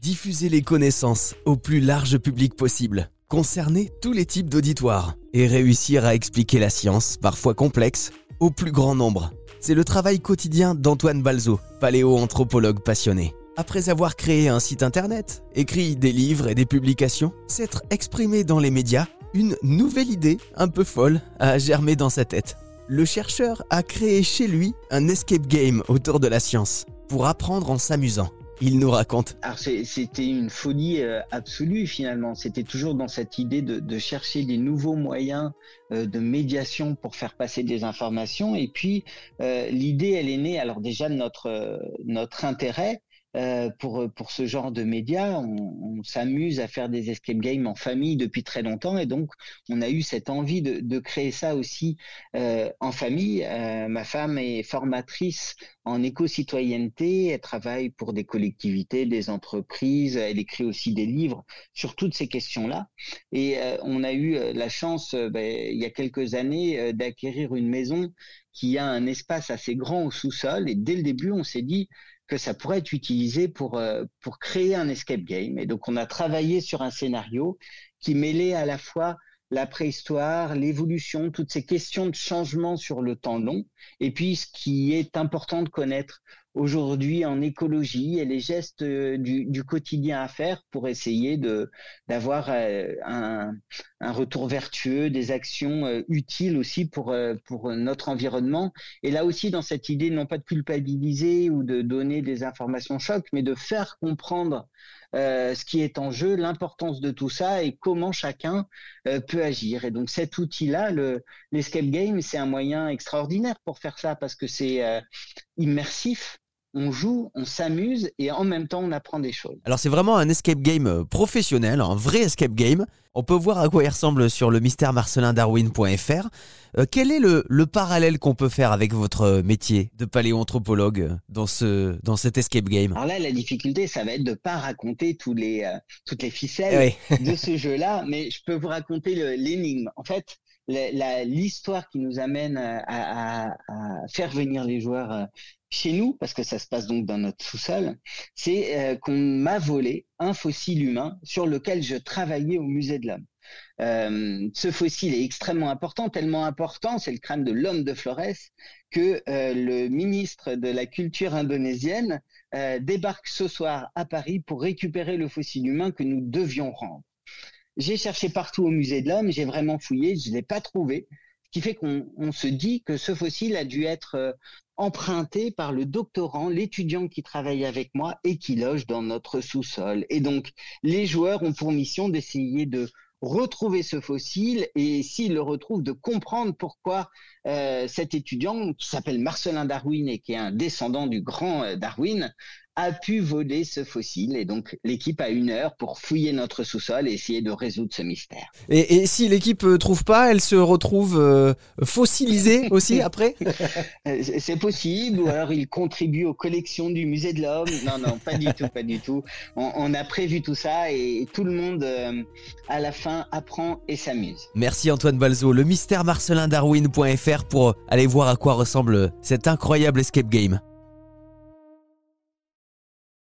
Diffuser les connaissances au plus large public possible, concerner tous les types d'auditoires et réussir à expliquer la science, parfois complexe, au plus grand nombre. C'est le travail quotidien d'Antoine Balzo, paléoanthropologue passionné. Après avoir créé un site internet, écrit des livres et des publications, s'être exprimé dans les médias, une nouvelle idée, un peu folle, a germé dans sa tête. Le chercheur a créé chez lui un escape game autour de la science, pour apprendre en s'amusant. Il nous raconte. Alors c'était une folie euh, absolue finalement. C'était toujours dans cette idée de, chercher des nouveaux moyens euh, de médiation pour faire passer des informations. Et puis euh, l'idée, elle est née alors déjà de notre notre intérêt, euh, pour, pour ce genre de médias. On, s'amuse à faire des escape games en famille depuis très longtemps et donc on a eu cette envie de, de créer ça aussi euh, en famille. Euh, ma femme est formatrice en éco-citoyenneté, elle travaille pour des collectivités, des entreprises, elle écrit aussi des livres sur toutes ces questions-là. Et on a eu la chance, ben, il y a quelques années, d'acquérir une maison qui a un espace assez grand au sous-sol. Et dès le début, on s'est dit, que ça pourrait être utilisé pour, euh, pour créer un escape game. Et donc, on a travaillé sur un scénario qui mêlait à la fois la préhistoire, l'évolution, toutes ces questions de changement sur le temps long, et puis ce qui est important de connaître aujourd'hui en écologie et les gestes euh, du, quotidien à faire pour essayer d'avoir euh, un, retour vertueux, des actions euh, utiles aussi pour notre environnement. Et là aussi dans cette idée non pas de culpabiliser ou de donner des informations chocs, mais de faire comprendre ce qui est en jeu, l'importance de tout ça et comment chacun peut agir. Et donc cet outil-là, l'escape game, c'est un moyen extraordinaire pour faire ça parce que c'est immersif on joue, on s'amuse et en même temps on apprend des choses. Alors c'est vraiment un escape game euh, professionnel, un vrai escape game. On peut voir à quoi il ressemble sur le mystère marcelindarwin.fr. Euh, quel est le, parallèle qu'on peut faire avec votre métier de paléoanthropologue dans, ce, dans cet escape game? Alors là, la difficulté, ça va être de ne pas raconter tous les, euh, toutes les ficelles de ce jeu-là, mais je peux vous raconter l'énigme. En fait, l'histoire qui nous amène à, faire venir les joueurs euh, chez nous, parce que ça se passe donc dans notre sous-sol, c'est euh, qu'on m'a volé un fossile humain sur lequel je travaillais au musée de l'homme. Euh, ce fossile est extrêmement important, tellement important, c'est le crâne de l'homme de Flores, que le ministre de la culture indonésienne débarque ce soir à Paris pour récupérer le fossile humain que nous devions rendre. J'ai cherché partout au musée de l'homme, j'ai vraiment fouillé, je ne l'ai pas trouvé. Ce qui fait qu'on se dit que ce fossile a dû être euh, emprunté par le doctorant, l'étudiant qui travaille avec moi et qui loge dans notre sous-sol. Et donc, les joueurs ont pour mission d'essayer de retrouver ce fossile et s'ils le retrouvent, de comprendre pourquoi euh, cet étudiant qui s'appelle Marcelin Darwin et qui est un descendant du grand euh, Darwin a pu voler ce fossile. Et donc, l'équipe a une heure pour fouiller notre sous-sol et essayer de résoudre ce mystère. Et, si l'équipe ne euh, trouve pas, elle se retrouve euh, fossilisée aussi après? Euh, C'est possible, ou alors il contribue aux collections du musée de l'homme. Non, non, pas du tout, pas du tout. On, a prévu tout ça et tout le monde, à la fin, apprend et s'amuse. Merci Antoine Balzo. Le mystère marcelindarwin.fr pour aller voir à quoi ressemble cet incroyable escape game.